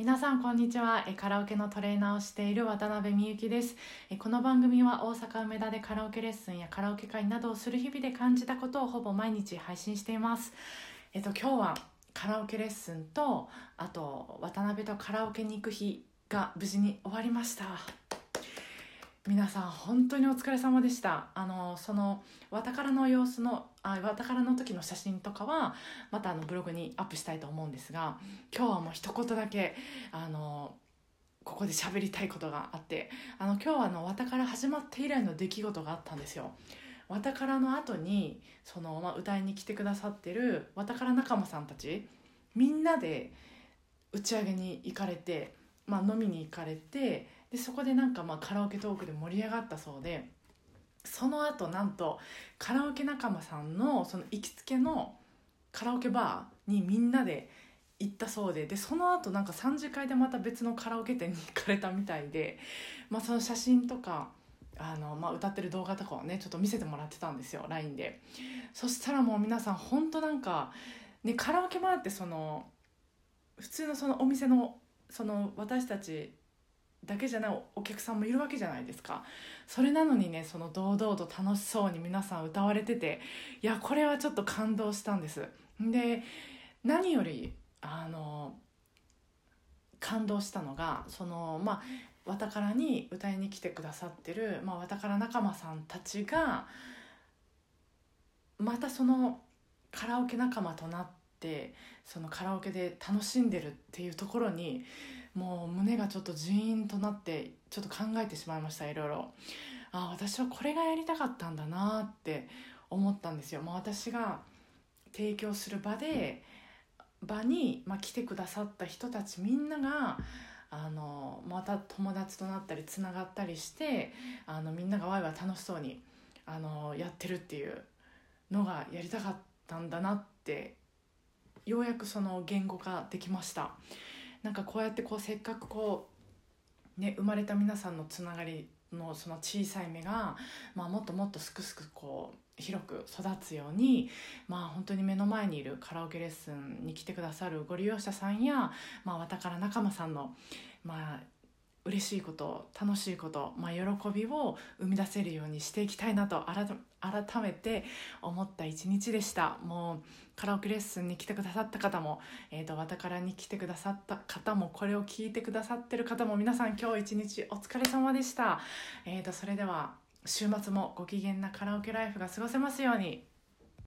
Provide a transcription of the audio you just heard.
皆さんこんにちは。えカラオケのトレーナーをしている渡辺美幸です。えこの番組は大阪梅田でカラオケレッスンやカラオケ会などをする日々で感じたことをほぼ毎日配信しています。えっと今日はカラオケレッスンとあと渡辺とカラオケに行く日が無事に終わりました。皆さん本当にお疲れ様でした。あのそのわたからの様子のあわたからの時の写真とかはまたあのブログにアップしたいと思うんですが今日はもう一言だけあのここで喋りたいことがあってあの今日はあのわたから始まって以来の出来事があったんですよ。わたからの後にその、まあ、歌いに来てくださってるわたから仲間さんたちみんなで打ち上げに行かれて、まあ、飲みに行かれてでそこでなんかまあカラオケトークで盛り上がったそうでその後なんとカラオケ仲間さんのその行きつけのカラオケバーにみんなで行ったそうででその後なんか3次会でまた別のカラオケ店に行かれたみたいで、まあ、その写真とかあの、まあ、歌ってる動画とかをねちょっと見せてもらってたんですよ LINE で。そしたらもう皆さん本当なんか、ね、カラオケバーってその普通のそのお店のその私たちだけじゃないお客さんもいるわけじゃないですか。それなのにねその堂々と楽しそうに皆さん歌われてていやこれはちょっと感動したんです。で何よりあの感動したのがそのまあわたからに歌いに来てくださってる、まあ、わたから仲間さんたちがまたそのカラオケ仲間となってそのカラオケで楽しんでるっていうところにもう胸がちょっとジーンとなってちょっと考えてしまいましたいろいろ。あ私はこれがやりたかったんだなって思ったんですよ、まあ、私が提供する場で場に、まあ、来てくださった人たちみんながあのまた友達となったりつながったりしてあのみんながワイワイ楽しそうにあのやってるっていうのがやりたかったんだなってようやくその言語化できました。なんかこうやってこうせっかくこうね生まれた皆さんのつながりのその小さい芽が、まあ、もっともっとすくすくこう広く育つようにまあ本当に目の前にいるカラオケレッスンに来てくださるご利用者さんや、まあ、わたから仲間さんのまあ嬉しいこと楽しいこと、まあ、喜びを生み出せるようにしていきたいなと改めて思った一日でした。もうカラオケレッスンに来てくださった方も、えーと、わたからに来てくださった方もこれを聞いてくださってる方も皆さん今日一日お疲れ様でした、えーとそれでは週末もご機嫌なカラオケライフが過ごせますように。